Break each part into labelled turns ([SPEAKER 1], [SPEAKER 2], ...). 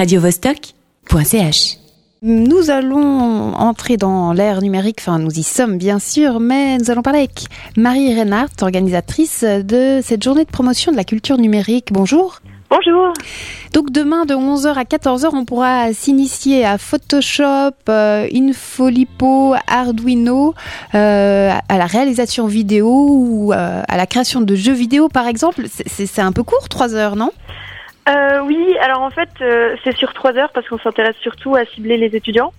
[SPEAKER 1] radiovostok.ch.
[SPEAKER 2] Nous allons entrer dans l'ère numérique, enfin nous y sommes bien sûr, mais nous allons parler avec Marie Reinhardt, organisatrice de cette journée de promotion de la culture numérique. Bonjour.
[SPEAKER 3] Bonjour.
[SPEAKER 2] Donc demain de 11h à 14h, on pourra s'initier à Photoshop, euh, Infolipo, Arduino, euh, à la réalisation vidéo ou euh, à la création de jeux vidéo par exemple. C'est un peu court, 3 heures, non?
[SPEAKER 3] Euh, oui, alors en fait, euh, c'est sur trois heures parce qu'on s'intéresse surtout à cibler les étudiants.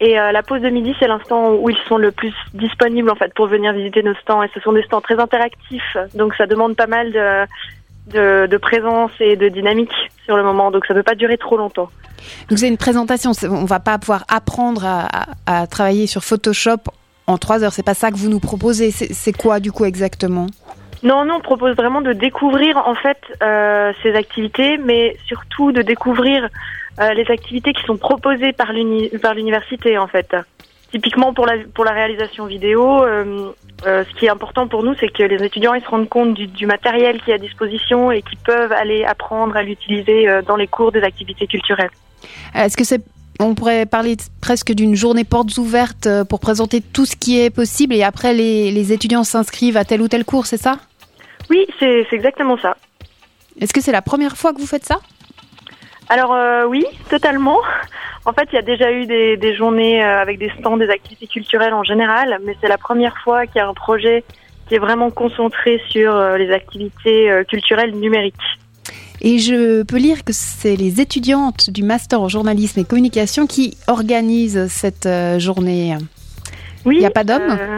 [SPEAKER 3] Et euh, la pause de midi, c'est l'instant où ils sont le plus disponibles en fait pour venir visiter nos stands. Et ce sont des stands très interactifs, donc ça demande pas mal de, présence et de dynamique sur le moment. Donc ça ne peut pas durer trop longtemps.
[SPEAKER 2] Donc c'est une présentation, on va pas pouvoir apprendre à, à- travailler sur Photoshop en 3 heures. C'est pas ça que vous nous proposez. C'est quoi du coup exactement?
[SPEAKER 3] Non, non, on propose vraiment de découvrir en fait euh, ces activités, mais surtout de découvrir euh, les activités qui sont proposées par l'uni- par l'université en fait. Typiquement pour la pour la réalisation vidéo, euh, ce qui est important pour nous, c'est que les étudiants ils se rendent compte du, du matériel qui est à disposition et qui peuvent aller apprendre à l'utiliser dans les cours des activités culturelles.
[SPEAKER 2] Est-ce que c'est on pourrait parler presque d'une journée portes ouvertes pour présenter tout ce qui est possible et après les, les étudiants s'inscrivent à tel ou tel cours, c'est ça?
[SPEAKER 3] Oui, c'est exactement ça.
[SPEAKER 2] Est-ce que c'est la première fois que vous faites ça?
[SPEAKER 3] Alors euh, oui, totalement. En fait, il y a déjà eu des, des journées euh, avec des stands, des activités culturelles en général, mais c'est la première fois qu'il y a un projet qui est vraiment concentré sur euh, les activités culturelles numériques.
[SPEAKER 2] Et je peux lire que c'est les étudiantes du master en journalisme et communication qui organisent cette journée.
[SPEAKER 3] Oui.
[SPEAKER 2] Il y a pas d'hommes?
[SPEAKER 3] euh,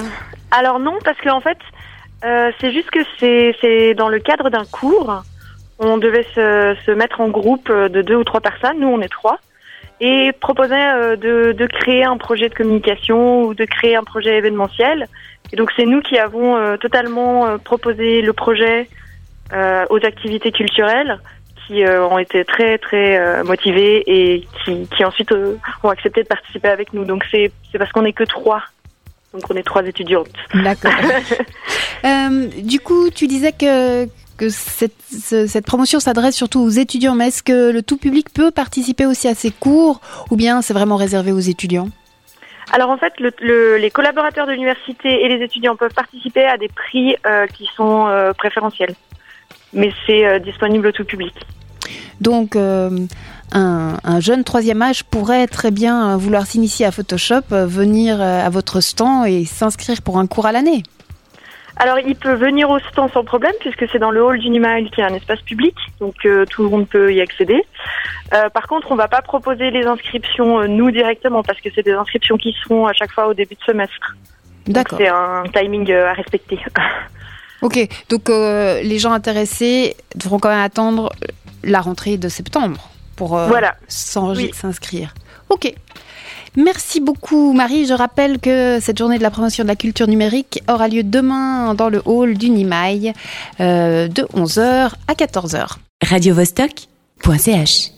[SPEAKER 3] Alors non, parce qu'en fait, c'est juste que c'est dans le cadre d'un cours. On devait se, se mettre en groupe euh, de deux ou trois personnes. Nous, on est trois. Et proposer euh, de, de créer un projet de communication ou de créer un projet événementiel. Et donc, c'est nous qui avons euh, totalement euh, proposé le projet euh, aux activités culturelles qui euh, ont été très très euh, motivés et qui, qui ensuite euh, ont accepté de participer avec nous. Donc c'est c'est parce qu'on n'est que trois. Donc on est trois étudiantes.
[SPEAKER 2] D'accord. Euh, du coup, tu disais que, que cette, ce- cette promotion s'adresse surtout aux étudiants, mais est-ce que le tout public peut participer aussi à ces cours ou bien c'est vraiment réservé aux étudiants?
[SPEAKER 3] Alors en fait, le, le- les collaborateurs de l'université et les étudiants peuvent participer à des prix euh, qui sont euh, préférentiels. Mais c'est disponible au tout public.
[SPEAKER 2] Donc, euh, un, un jeune troisième âge pourrait très bien vouloir s'initier à Photoshop, venir à votre stand et s'inscrire pour un cours à l'année.
[SPEAKER 3] Alors il peut venir au stand sans problème puisque c'est dans le hall du Nimail qui est un espace public, donc euh, tout le monde peut y accéder. Euh, par contre, on va pas proposer les inscriptions euh, nous directement parce que c'est des inscriptions qui se font à chaque fois au début de semestre.
[SPEAKER 2] D'accord.
[SPEAKER 3] C'est un timing à respecter.
[SPEAKER 2] Ok, donc les gens intéressés devront quand même attendre la rentrée de septembre pour
[SPEAKER 3] Voilà. Oui.
[SPEAKER 2] Ok. Merci beaucoup Marie. Je rappelle que cette journée de la promotion de la culture numérique aura lieu demain dans le hall du Nimail euh, de 11h à 14h.
[SPEAKER 1] radiovostok.ch.